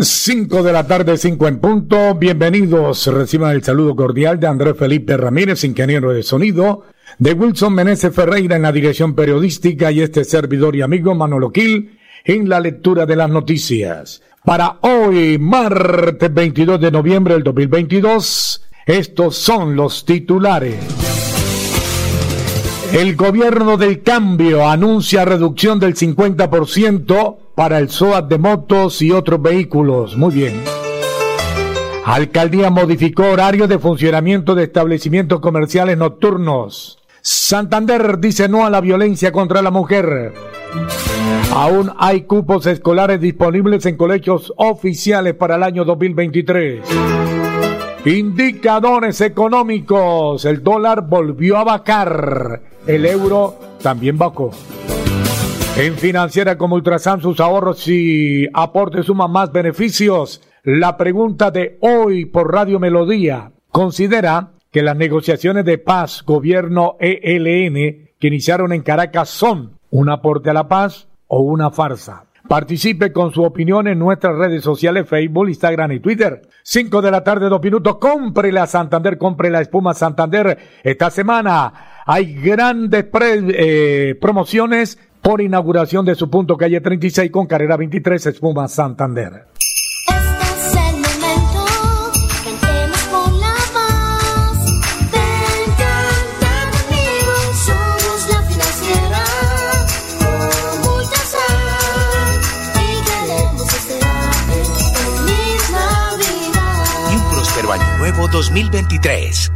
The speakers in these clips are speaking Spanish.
5 de la tarde, 5 en punto. Bienvenidos. Reciban el saludo cordial de Andrés Felipe Ramírez, ingeniero de sonido, de Wilson Meneses Ferreira en la dirección periodística y este servidor y amigo Manolo en la lectura de las noticias. Para hoy, martes 22 de noviembre del 2022, estos son los titulares. El gobierno del cambio anuncia reducción del 50% para el SOAT de motos y otros vehículos. Muy bien. Alcaldía modificó horario de funcionamiento de establecimientos comerciales nocturnos. Santander dice no a la violencia contra la mujer. Aún hay cupos escolares disponibles en colegios oficiales para el año 2023. Indicadores económicos. El dólar volvió a bajar. El euro también bajó. En financiera como Ultrasan, sus ahorros y aportes suman más beneficios. La pregunta de hoy por Radio Melodía. Considera que las negociaciones de paz gobierno ELN que iniciaron en Caracas son un aporte a la paz o una farsa. Participe con su opinión en nuestras redes sociales, Facebook, Instagram y Twitter. 5 de la tarde, dos minutos. Compre la Santander, compre la espuma Santander. Esta semana hay grandes eh, promociones por inauguración de su punto calle 36 con carrera 23 espuma Santander. nuevo 2023.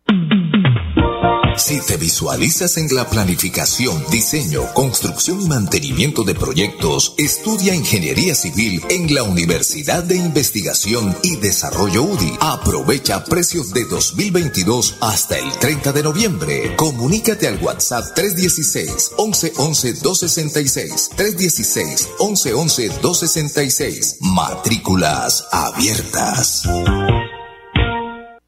Si te visualizas en la planificación, diseño, construcción y mantenimiento de proyectos, estudia Ingeniería Civil en la Universidad de Investigación y Desarrollo UDI. Aprovecha precios de 2022 hasta el 30 de noviembre. Comunícate al WhatsApp 316 1111 266 316 1111 266. Matrículas abiertas.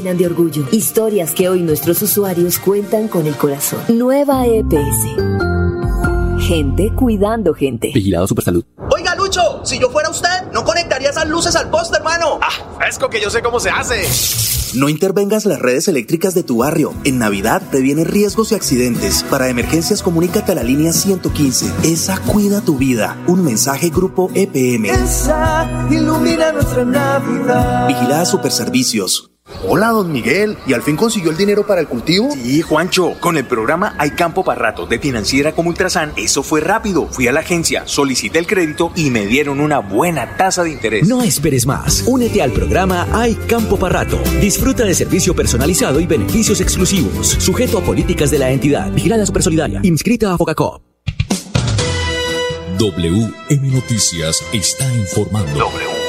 llenan de orgullo. Historias que hoy nuestros usuarios cuentan con el corazón. Nueva EPS. Gente cuidando gente. Vigilado Supersalud. Oiga, Lucho, si yo fuera usted, no conectaría esas luces al poste, hermano. Ah, fresco que yo sé cómo se hace. No intervengas las redes eléctricas de tu barrio. En Navidad previene riesgos y accidentes. Para emergencias, comunícate a la línea 115. Esa cuida tu vida. Un mensaje Grupo EPM. Esa ilumina nuestra Navidad. Vigilada Superservicios. Hola, don Miguel. ¿Y al fin consiguió el dinero para el cultivo? Sí, Juancho. Con el programa Hay Campo para Rato de Financiera como Ultrasan, eso fue rápido. Fui a la agencia, solicité el crédito y me dieron una buena tasa de interés. No esperes más. Únete al programa Hay Campo para Rato. Disfruta de servicio personalizado y beneficios exclusivos. Sujeto a políticas de la entidad. Vigilada Supersolidaria. Inscrita a Focacop. WM Noticias está informando.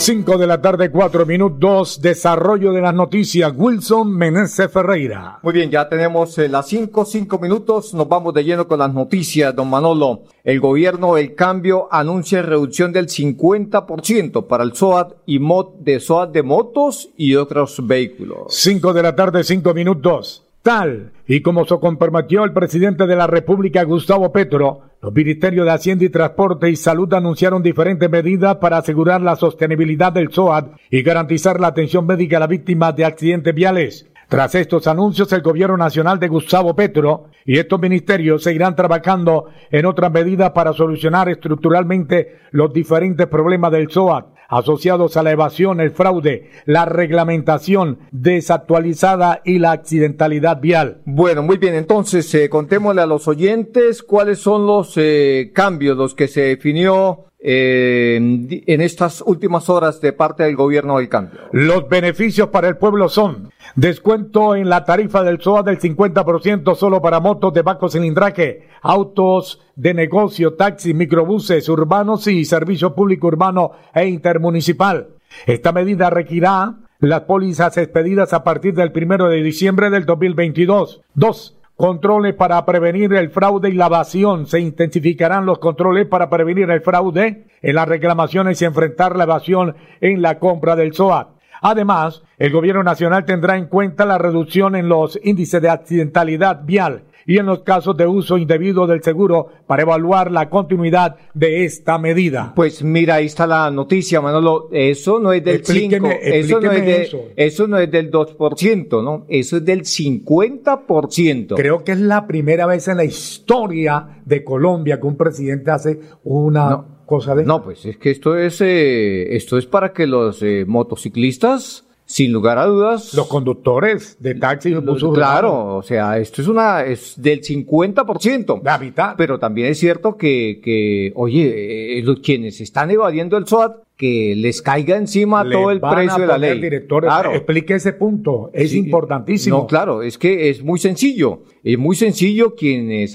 5 de la tarde, 4 minutos, desarrollo de las noticias, Wilson Meneses Ferreira. Muy bien, ya tenemos eh, las 5, 5 minutos, nos vamos de lleno con las noticias, don Manolo. El gobierno El Cambio anuncia reducción del 50% para el SOAT y mod de SOAT de motos y otros vehículos. 5 de la tarde, 5 minutos. Tal y como se comprometió el presidente de la República, Gustavo Petro, los ministerios de Hacienda y Transporte y Salud anunciaron diferentes medidas para asegurar la sostenibilidad del SOAT y garantizar la atención médica a las víctimas de accidentes viales. Tras estos anuncios, el gobierno nacional de Gustavo Petro y estos ministerios seguirán trabajando en otras medidas para solucionar estructuralmente los diferentes problemas del SOAT asociados a la evasión, el fraude, la reglamentación desactualizada y la accidentalidad vial. Bueno, muy bien, entonces eh, contémosle a los oyentes cuáles son los eh, cambios, los que se definió eh, en estas últimas horas de parte del gobierno del cambio. Los beneficios para el pueblo son descuento en la tarifa del SOA del 50% solo para motos de bajo cilindraje, autos de negocio, taxis, microbuses urbanos y servicio público urbano e intermunicipal. Esta medida requerirá las pólizas expedidas a partir del primero de diciembre del 2022. Dos, Controles para prevenir el fraude y la evasión. Se intensificarán los controles para prevenir el fraude en las reclamaciones y enfrentar la evasión en la compra del SOAT. Además, el gobierno nacional tendrá en cuenta la reducción en los índices de accidentalidad vial y en los casos de uso indebido del seguro para evaluar la continuidad de esta medida. Pues mira, ahí está la noticia, Manolo. Eso no es del 5, eso, no es eso. no es del 2%, ¿no? Eso es del 50%. Creo que es la primera vez en la historia de Colombia que un presidente hace una cosa de... No, pues es que esto es, eh, esto es para que los eh, motociclistas sin lugar a dudas. Los conductores de taxis y Claro, o sea, esto es una, es del 50%. La mitad. Pero también es cierto que, que oye, eh, los, quienes están evadiendo el SOAT, que les caiga encima todo el precio de la ley. Director, claro. Explique ese punto, es importantísimo. No, claro, es que es muy sencillo. Es muy sencillo quienes,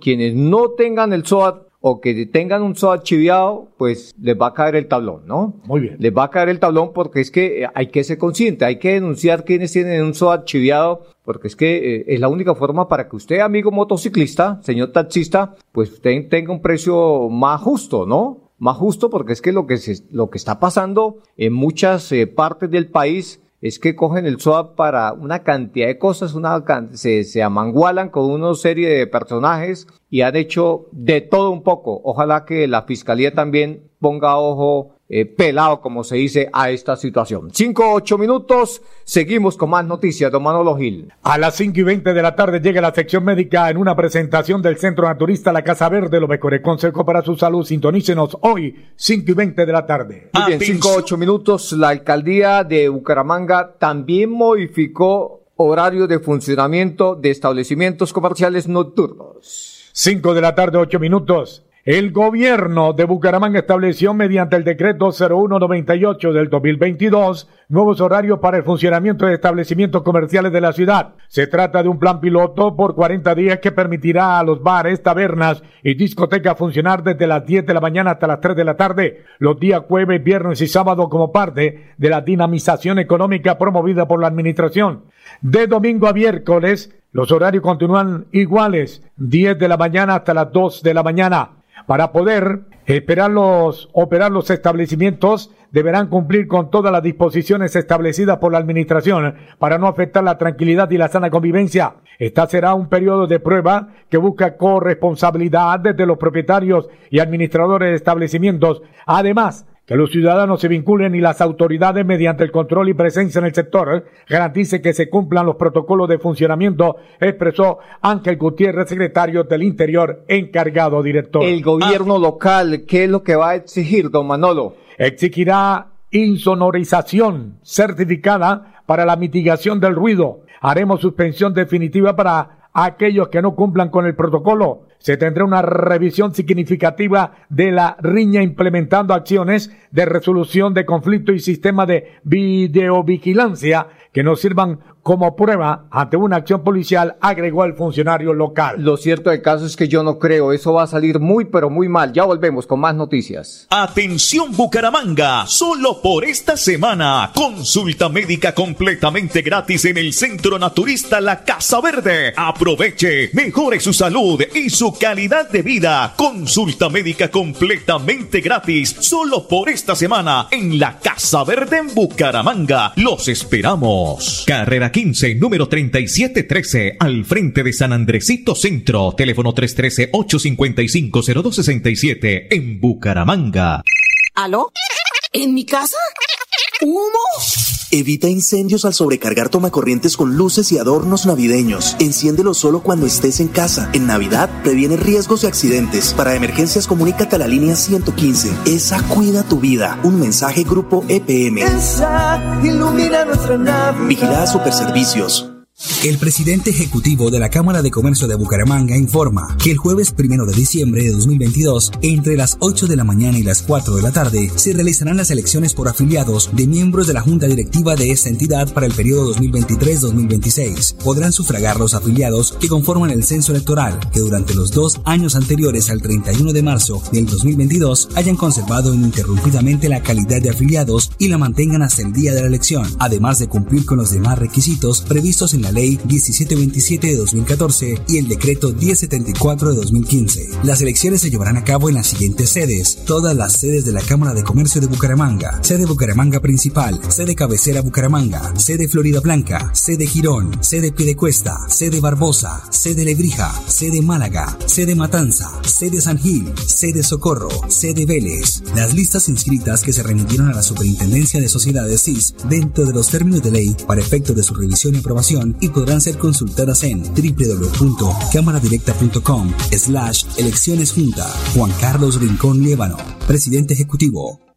quienes no tengan el SOAT o que tengan un SOAT chiviado, pues les va a caer el tablón, ¿no? Muy bien. Les va a caer el tablón porque es que hay que ser consciente, hay que denunciar quienes tienen un SOAT chiviado, porque es que eh, es la única forma para que usted, amigo motociclista, señor taxista, pues usted tenga un precio más justo, ¿no? Más justo porque es que lo que, se, lo que está pasando en muchas eh, partes del país es que cogen el SOAT para una cantidad de cosas, una, se, se amangualan con una serie de personajes y han hecho de todo un poco. Ojalá que la fiscalía también ponga ojo eh, pelado, como se dice, a esta situación. Cinco, ocho minutos, seguimos con más noticias, don Manolo Gil. A las cinco y veinte de la tarde llega la sección médica en una presentación del Centro Naturista La Casa Verde, lo mejor consejo para su salud. Sintonícenos hoy, cinco y veinte de la tarde. Muy bien, cinco, ocho minutos, la alcaldía de Bucaramanga también modificó horario de funcionamiento de establecimientos comerciales nocturnos. Cinco de la tarde, ocho minutos. El gobierno de Bucaramanga estableció mediante el decreto 0198 del 2022 nuevos horarios para el funcionamiento de establecimientos comerciales de la ciudad. Se trata de un plan piloto por 40 días que permitirá a los bares, tabernas y discotecas funcionar desde las 10 de la mañana hasta las 3 de la tarde, los días jueves, viernes y sábado como parte de la dinamización económica promovida por la administración. De domingo a miércoles, los horarios continúan iguales, 10 de la mañana hasta las 2 de la mañana. Para poder esperar los, operar los establecimientos, deberán cumplir con todas las disposiciones establecidas por la Administración para no afectar la tranquilidad y la sana convivencia. Esta será un periodo de prueba que busca corresponsabilidad desde los propietarios y administradores de establecimientos. Además, que los ciudadanos se vinculen y las autoridades mediante el control y presencia en el sector garantice que se cumplan los protocolos de funcionamiento, expresó Ángel Gutiérrez, secretario del Interior, encargado director. El gobierno local, ¿qué es lo que va a exigir, don Manolo? Exigirá insonorización certificada para la mitigación del ruido. Haremos suspensión definitiva para aquellos que no cumplan con el protocolo se tendrá una revisión significativa de la riña implementando acciones de resolución de conflicto y sistema de videovigilancia que nos sirvan como prueba ante una acción policial, agregó el funcionario local. Lo cierto del caso es que yo no creo, eso va a salir muy pero muy mal. Ya volvemos con más noticias. Atención Bucaramanga, solo por esta semana, consulta médica completamente gratis en el Centro Naturista La Casa Verde. Aproveche, mejore su salud y su calidad de vida. Consulta médica completamente gratis, solo por esta semana en La Casa Verde en Bucaramanga. Los esperamos. Carrera 15, número 3713, al frente de San Andresito Centro, teléfono 313-855-0267, en Bucaramanga. ¿Aló? ¿En mi casa? ¿Humo? Evita incendios al sobrecargar tomacorrientes con luces y adornos navideños. Enciéndelo solo cuando estés en casa. En Navidad previene riesgos y accidentes. Para emergencias comunícate a la línea 115. Esa cuida tu vida. Un mensaje grupo EPM. Esa ilumina nuestra. Vigilada Superservicios. El presidente ejecutivo de la Cámara de Comercio de Bucaramanga informa que el jueves primero de diciembre de 2022, entre las 8 de la mañana y las 4 de la tarde, se realizarán las elecciones por afiliados de miembros de la Junta Directiva de esta entidad para el periodo 2023-2026. Podrán sufragar los afiliados que conforman el censo electoral, que durante los dos años anteriores al 31 de marzo del 2022 hayan conservado ininterrumpidamente la calidad de afiliados y la mantengan hasta el día de la elección, además de cumplir con los demás requisitos previstos en la Ley 1727 de 2014 y el Decreto 1074 de 2015. Las elecciones se llevarán a cabo en las siguientes sedes, todas las sedes de la Cámara de Comercio de Bucaramanga, sede Bucaramanga Principal, sede Cabecera Bucaramanga, sede Florida Blanca, sede Girón, sede Piedecuesta, sede Barbosa, sede Lebrija, sede Málaga, sede Matanza, sede San Gil, sede Socorro, sede Vélez. Las listas inscritas que se remitieron a la Superintendencia de Sociedades CIS dentro de los términos de ley para efecto de su revisión y aprobación y podrán ser consultadas en www.cámaradirecta.com slash elecciones junta. Juan Carlos Rincón Liébano, presidente ejecutivo.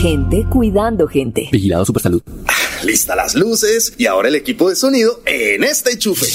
Gente cuidando gente. Vigilado Supersalud. Lista las luces y ahora el equipo de sonido en este enchufe.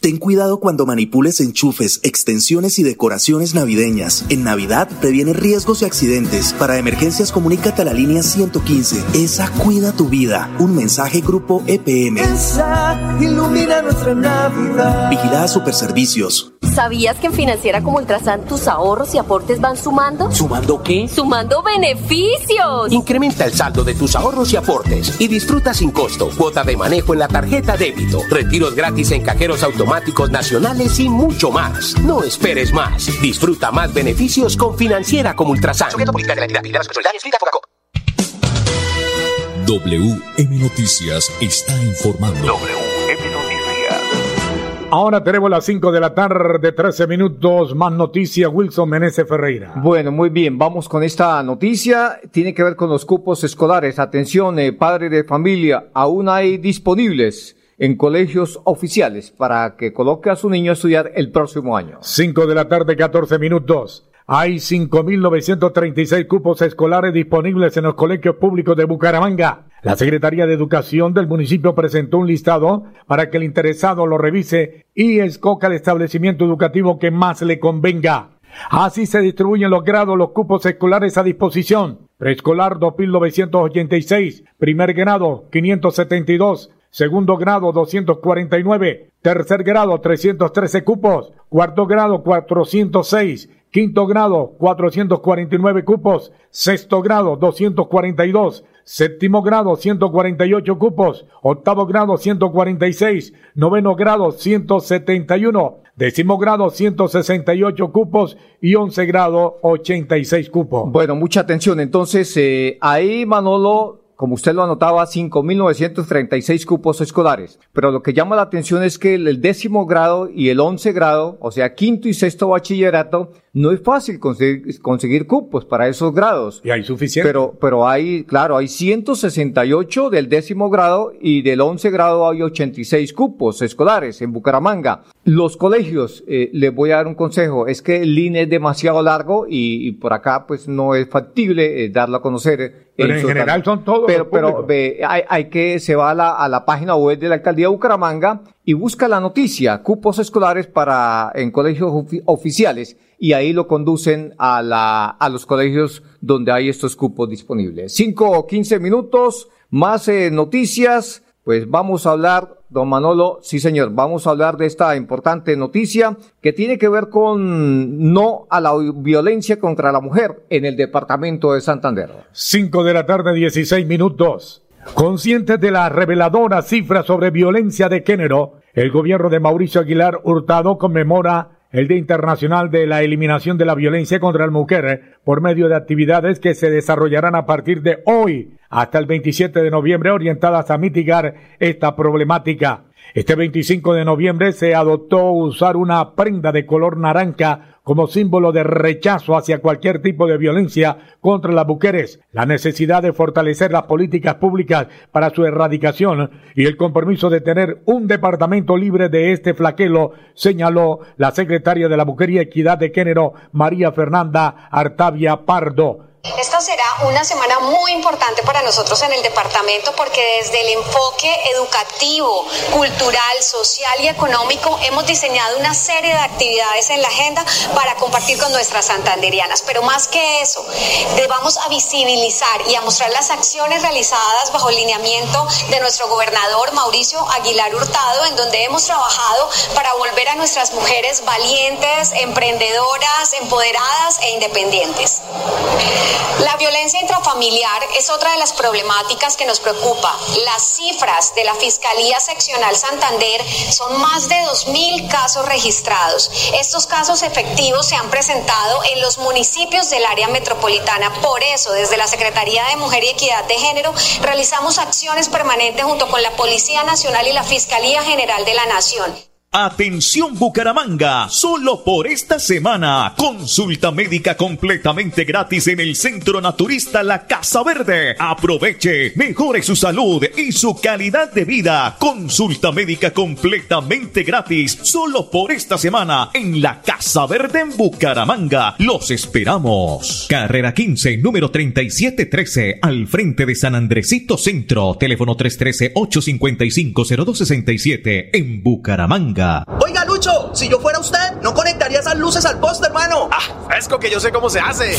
Ten cuidado cuando manipules enchufes, extensiones y decoraciones navideñas. En Navidad previene riesgos y accidentes. Para emergencias comunícate a la línea 115. Esa cuida tu vida. Un mensaje grupo EPM. Esa ilumina nuestra Navidad. Vigilada Superservicios. ¿Sabías que en Financiera como Ultrasan tus ahorros y aportes van sumando? ¿Sumando qué? ¡Sumando beneficios! Incrementa el saldo de tus ahorros y aportes y disfruta sin costo cuota de manejo en la tarjeta débito, retiros gratis en cajeros automáticos nacionales y mucho más. No esperes más. Disfruta más beneficios con Financiera como Ultrasan. WM Noticias está informando. WM Noticias. Ahora tenemos las 5 de la tarde, 13 minutos, más noticias, Wilson Menezes Ferreira. Bueno, muy bien, vamos con esta noticia. Tiene que ver con los cupos escolares. Atención, eh, padre de familia, aún hay disponibles en colegios oficiales para que coloque a su niño a estudiar el próximo año. 5 de la tarde, 14 minutos. Hay 5.936 cupos escolares disponibles en los colegios públicos de Bucaramanga. La Secretaría de Educación del municipio presentó un listado para que el interesado lo revise y escoja el establecimiento educativo que más le convenga. Así se distribuyen los grados, los cupos escolares a disposición. Preescolar 2.986, primer grado 572, segundo grado 249, tercer grado 313 cupos, cuarto grado 406, quinto grado 449 cupos, sexto grado 242, séptimo grado 148 cupos, octavo grado 146, noveno grado 171, décimo grado 168 cupos. Y once grado 86 cupos. Bueno, mucha atención. Entonces, eh, ahí Manolo, como usted lo anotaba, 5.936 cupos escolares. Pero lo que llama la atención es que el, décimo grado y el once grado, o sea, quinto y sexto bachillerato, no es fácil conseguir, conseguir cupos para esos grados. Y hay suficiente. Pero, pero hay, claro, hay 168 del décimo grado y del once grado hay 86 cupos escolares en Bucaramanga. Los colegios, eh, les voy a dar un consejo, es que el INE es demasiado largo y, por acá pues no es factible eh, darlo a conocer. Pero en, general son todos. Pero, pero hay, hay, que, se va a la, a la página web de la alcaldía de Bucaramanga y busca la noticia, cupos escolares para, en colegios oficiales y ahí lo conducen a, la, a los colegios donde hay estos cupos disponibles. Cinco o quince minutos, más eh, noticias, pues vamos a hablar, don Manolo, sí señor, vamos a hablar de esta importante noticia que tiene que ver con no a la violencia contra la mujer en el departamento de Santander. Cinco de la tarde, dieciséis minutos. Conscientes de la reveladora cifra sobre violencia de género, el gobierno de Mauricio Aguilar Hurtado conmemora el Día Internacional de la Eliminación de la Violencia contra la Mujer por medio de actividades que se desarrollarán a partir de hoy hasta el 27 de noviembre orientadas a mitigar esta problemática. Este 25 de noviembre se adoptó usar una prenda de color naranja como símbolo de rechazo hacia cualquier tipo de violencia contra las mujeres, la necesidad de fortalecer las políticas públicas para su erradicación y el compromiso de tener un departamento libre de este flaquelo, señaló la secretaria de la Mujer y Equidad de Género, María Fernanda Artavia Pardo. Esta será una semana muy importante para nosotros en el departamento porque desde el enfoque educativo, cultural, social y económico hemos diseñado una serie de actividades en la agenda para compartir con nuestras santanderianas. Pero más que eso, vamos a visibilizar y a mostrar las acciones realizadas bajo el lineamiento de nuestro gobernador Mauricio Aguilar Hurtado, en donde hemos trabajado para volver a nuestras mujeres valientes, emprendedoras, empoderadas e independientes. La violencia intrafamiliar es otra de las problemáticas que nos preocupa. Las cifras de la Fiscalía Seccional Santander son más de 2.000 casos registrados. Estos casos efectivos se han presentado en los municipios del área metropolitana. Por eso, desde la Secretaría de Mujer y Equidad de Género, realizamos acciones permanentes junto con la Policía Nacional y la Fiscalía General de la Nación. Atención Bucaramanga, solo por esta semana, consulta médica completamente gratis en el Centro Naturista La Casa Verde. Aproveche, mejore su salud y su calidad de vida. Consulta médica completamente gratis, solo por esta semana en La Casa Verde en Bucaramanga. Los esperamos. Carrera 15, número 3713, al frente de San Andresito Centro, teléfono 313-855-0267 en Bucaramanga. Oiga, Lucho, si yo fuera usted, no conectaría esas luces al poste, hermano. Ah, fresco que yo sé cómo se hace.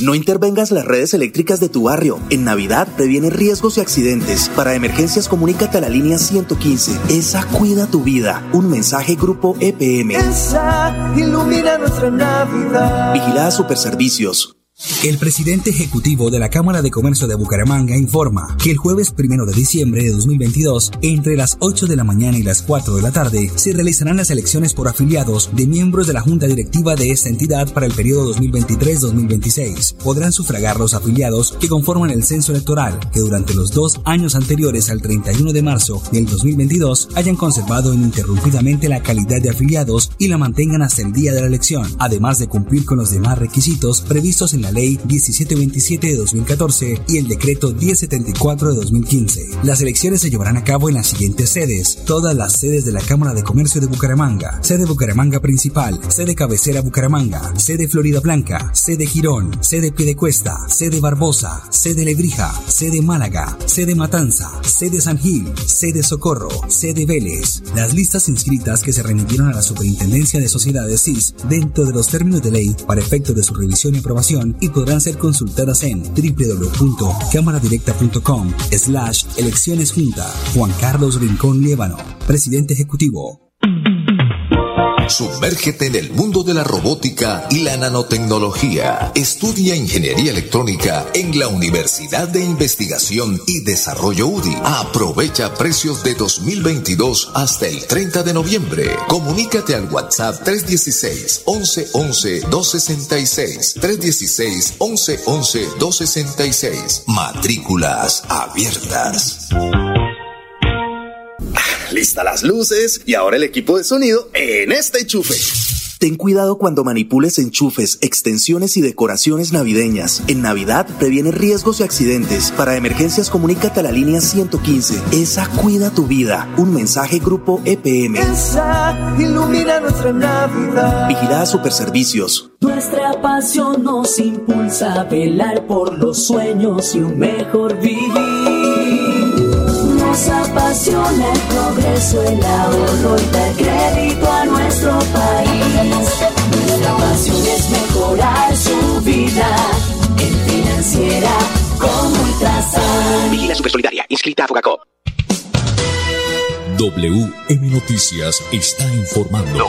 No intervengas las redes eléctricas de tu barrio. En Navidad previene riesgos y accidentes. Para emergencias, comunícate a la línea 115. Esa cuida tu vida. Un mensaje Grupo EPM. Esa ilumina nuestra Navidad. Vigilada Superservicios. El presidente ejecutivo de la Cámara de Comercio de Bucaramanga informa que el jueves primero de diciembre de 2022, entre las 8 de la mañana y las 4 de la tarde, se realizarán las elecciones por afiliados de miembros de la Junta Directiva de esta entidad para el periodo 2023-2026. Podrán sufragar los afiliados que conforman el censo electoral, que durante los dos años anteriores al 31 de marzo del 2022 hayan conservado ininterrumpidamente la calidad de afiliados y la mantengan hasta el día de la elección, además de cumplir con los demás requisitos previstos en la Ley 1727 de 2014 y el Decreto 1074 de 2015. Las elecciones se llevarán a cabo en las siguientes sedes, todas las sedes de la Cámara de Comercio de Bucaramanga, sede Bucaramanga Principal, sede Cabecera Bucaramanga, sede Florida Blanca, sede Girón, sede Piedecuesta, sede Barbosa, sede Lebrija, sede Málaga, sede Matanza, sede San Gil, sede Socorro, sede Vélez. Las listas inscritas que se remitieron a la Superintendencia de Sociedades CIS dentro de los términos de ley para efecto de su revisión y aprobación y podrán ser consultadas en www.cámaradirecta.com slash elecciones junta. Juan Carlos Rincón Liébano, presidente ejecutivo. Sumérgete en el mundo de la robótica y la nanotecnología. Estudia ingeniería electrónica en la Universidad de Investigación y Desarrollo UDI. Aprovecha precios de 2022 hasta el 30 de noviembre. Comunícate al WhatsApp 316 1111 266 316 1111 266. Matrículas abiertas. Lista las luces y ahora el equipo de sonido en este enchufe. Ten cuidado cuando manipules enchufes, extensiones y decoraciones navideñas. En Navidad previene riesgos y accidentes. Para emergencias comunícate a la línea 115. Esa cuida tu vida. Un mensaje Grupo EPM. Esa ilumina nuestra Navidad. Vigilada Superservicios. Nuestra pasión nos impulsa a velar por los sueños y un mejor vivir. Nos apasiona el progreso, el ahorro y dar crédito a nuestro país. Nuestra pasión es mejorar su vida en financiera como Ultrasan. Vigila Supersolidaria, inscrita a Fogacop. WM Noticias está informando.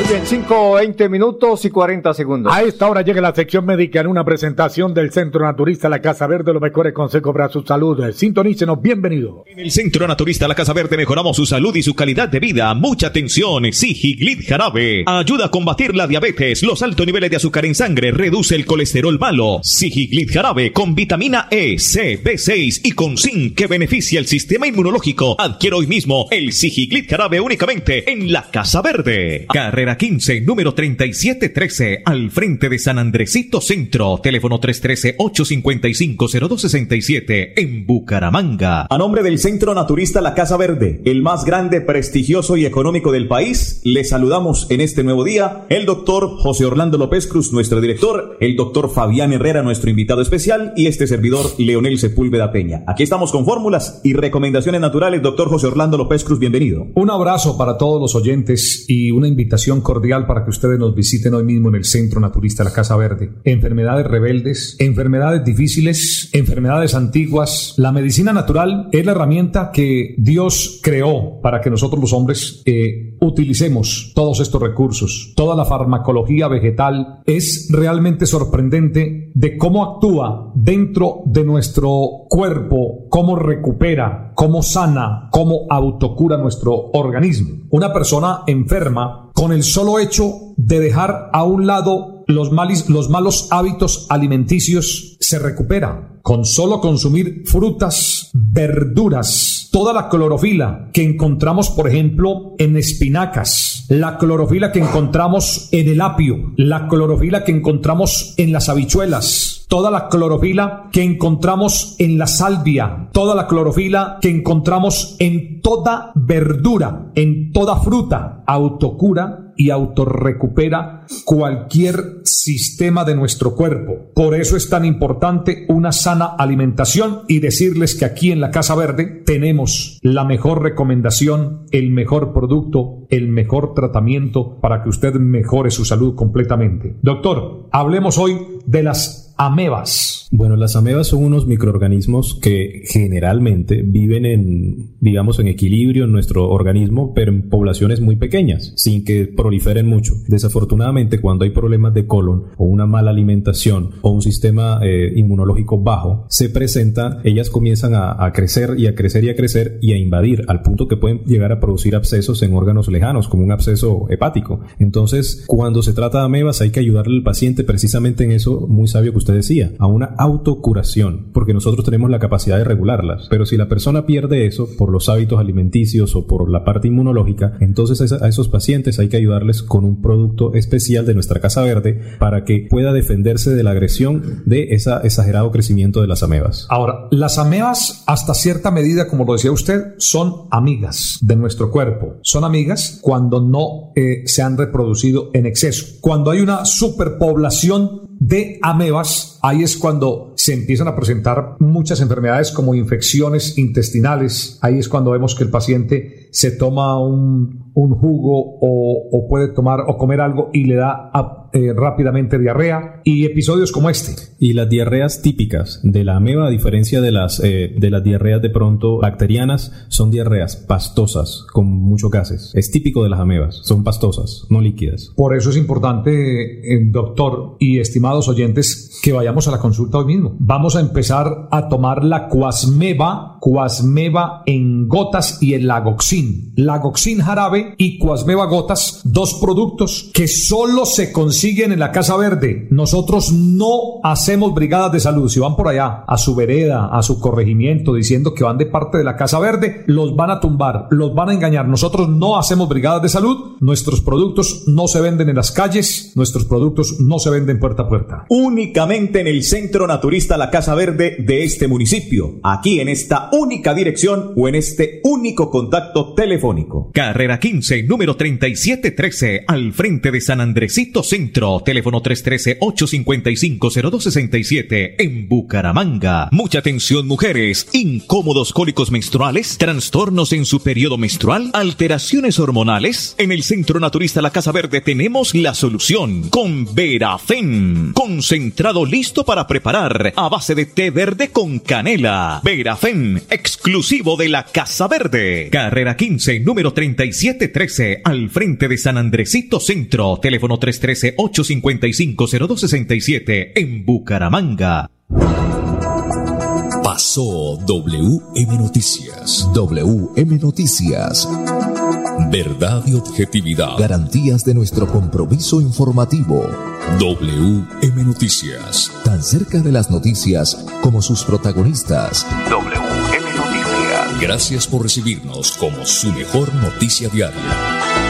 Muy bien, 5, 20 minutos y 40 segundos. A esta hora llega la sección médica en una presentación del Centro Naturista La Casa Verde, los mejores consejos para su salud. Sintonícenos, bienvenido. En el Centro Naturista La Casa Verde mejoramos su salud y su calidad de vida. Mucha atención. Sigiglit Jarabe ayuda a combatir la diabetes, los altos niveles de azúcar en sangre, reduce el colesterol malo. Sigiglit Jarabe con vitamina E, C, B6 y con zinc que beneficia el sistema inmunológico. Adquiere hoy mismo el Sigiglit Jarabe únicamente en La Casa Verde. Carrera 15, número 3713, al frente de San Andresito Centro. Teléfono 313-855-0267 en Bucaramanga. A nombre del Centro Naturista La Casa Verde, el más grande, prestigioso y económico del país, le saludamos en este nuevo día el doctor José Orlando López Cruz, nuestro director, el doctor Fabián Herrera, nuestro invitado especial, y este servidor, Leonel Sepúlveda Peña. Aquí estamos con fórmulas y recomendaciones naturales. Doctor José Orlando López Cruz, bienvenido. Un abrazo para todos los oyentes y una invitación cordial para que ustedes nos visiten hoy mismo en el Centro Naturista La Casa Verde. Enfermedades rebeldes, enfermedades difíciles, enfermedades antiguas. La medicina natural es la herramienta que Dios creó para que nosotros los hombres eh, utilicemos todos estos recursos. Toda la farmacología vegetal es realmente sorprendente de cómo actúa dentro de nuestro cuerpo, cómo recupera, cómo sana, cómo autocura nuestro organismo. Una persona enferma con el solo hecho de dejar a un lado los, malos hábitos alimenticios se recupera. Con solo consumir frutas, verduras, toda la clorofila que encontramos, por ejemplo, en espinacas, la clorofila que encontramos en el apio, la clorofila que encontramos en las habichuelas, toda la clorofila que encontramos en la salvia, toda la clorofila que encontramos en toda verdura, en toda fruta, autocura y autorrecupera cualquier sistema de nuestro cuerpo. Por eso es tan importante una sana alimentación y decirles que aquí en la Casa Verde tenemos la mejor recomendación, el mejor producto, el mejor tratamiento para que usted mejore su salud completamente. Doctor, hablemos hoy de las amebas. Bueno, las amebas son unos microorganismos que generalmente viven en, digamos, en equilibrio en nuestro organismo, pero en poblaciones muy pequeñas, sin que proliferen mucho. Desafortunadamente, cuando hay problemas de colon o una mala alimentación o un sistema eh, inmunológico bajo, se presenta, ellas comienzan a, a crecer y a crecer y a crecer y a invadir al punto que pueden llegar a producir abscesos en órganos lejanos, como un absceso hepático. Entonces, cuando se trata de amebas, hay que ayudarle al paciente precisamente en eso, muy sabio que usted decía, a una autocuración, porque nosotros tenemos la capacidad de regularlas. Pero si la persona pierde eso por los hábitos alimenticios o por la parte inmunológica, entonces a esos pacientes hay que ayudarles con un producto especial de nuestra Casa Verde para que pueda defenderse de la agresión de ese exagerado crecimiento de las amebas. Ahora, las amebas hasta cierta medida, como lo decía usted, son amigas de nuestro cuerpo. Son amigas cuando no eh, se han reproducido en exceso. Cuando hay una superpoblación de amebas, ahí es cuando se empiezan a presentar muchas enfermedades como infecciones intestinales. Ahí es cuando vemos que el paciente se toma un, un jugo o, o, puede tomar o comer algo y le da eh, rápidamente diarrea y episodios como este. Y las diarreas típicas de la ameba, a diferencia de las, eh, de las diarreas de pronto bacterianas, son diarreas pastosas con muchos gases. Es típico de las amebas, son pastosas, no líquidas. Por eso es importante, eh, doctor y estimados oyentes, que vayamos a la consulta hoy mismo. Vamos a empezar a tomar la Cuasmeva, Cuasmeva en gotas y el Lagoxin. Lagoxin jarabe y Cuasmeva gotas, dos productos que solo se consiguen en la Casa Verde. Nosotros no hacemos brigadas de salud. Si van por allá a su vereda, a su corregimiento, diciendo que van de parte de la Casa Verde, los van a tumbar, los van a engañar. Nosotros no hacemos brigadas de salud. Nuestros productos no se venden en las calles. Nuestros productos no se venden puerta a puerta. Únicamente en el Centro Naturista La Casa Verde de este municipio. Aquí en esta única dirección o en este único contacto telefónico. Carrera 15, número 3713, al frente de San Andresito Centro. Teléfono 313-855-0267 en Bucaramanga. Mucha atención mujeres. Incómodos cólicos menstruales, trastornos en su periodo menstrual, alteraciones hormonales. En el Centro Naturista La Casa Verde tenemos la solución con Verafen. Concentrado listo para preparar a base de té verde con canela. Verafen, exclusivo de la Casa Verde. Carrera 15, número 3713, al frente de San Andresito Centro. Teléfono 313-855-0267 en Bucaramanga. Pasó WM Noticias. WM Noticias. Verdad y objetividad. Garantías de nuestro compromiso informativo. WM Noticias. Tan cerca de las noticias como sus protagonistas. WM Noticias. Gracias por recibirnos como su mejor noticia diaria.